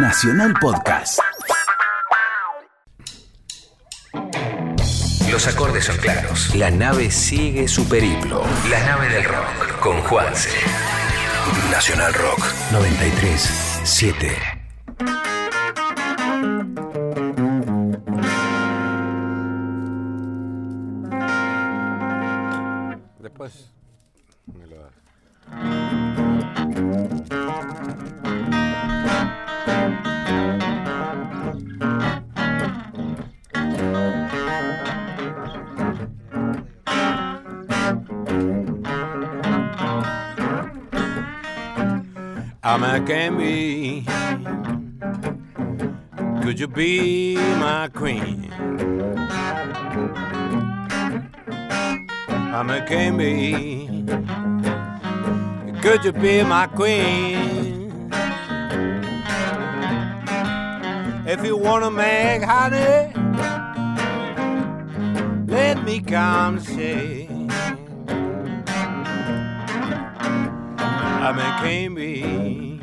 Nacional Podcast. Los acordes son claros. La nave sigue su periplo. La nave del rock con Juanse. Nacional Rock 93 7. Después me lo das. I'm a king bee. Could you be my queen? I'm a king bee. Could you be my queen? If you wanna make honey, let me come sing. I'm a king bee,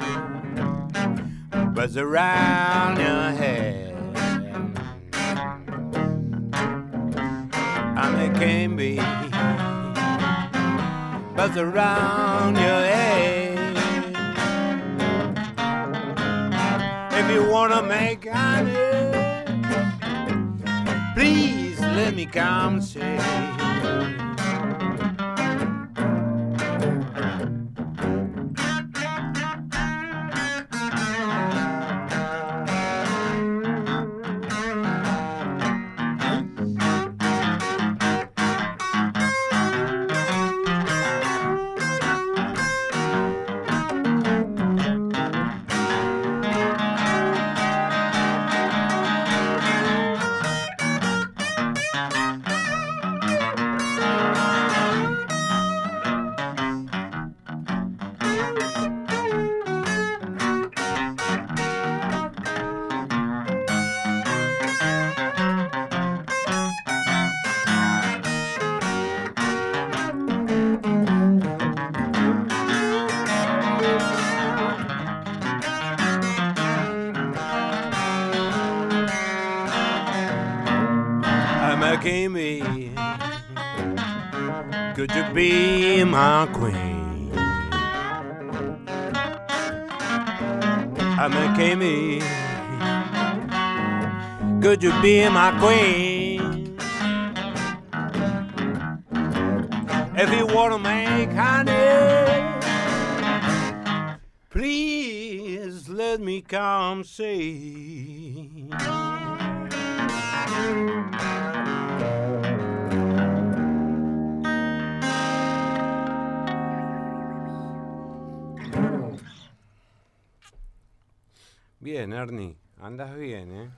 buzz around your head. I'm a king bee, buzz around your head. If you wanna make honey, please let me come sing. I'm me. Could you be my queen? I'm a me. Could you be my queen? If you wanna make honey, please let me come see. Bien, Ernie, andas bien, ¿eh?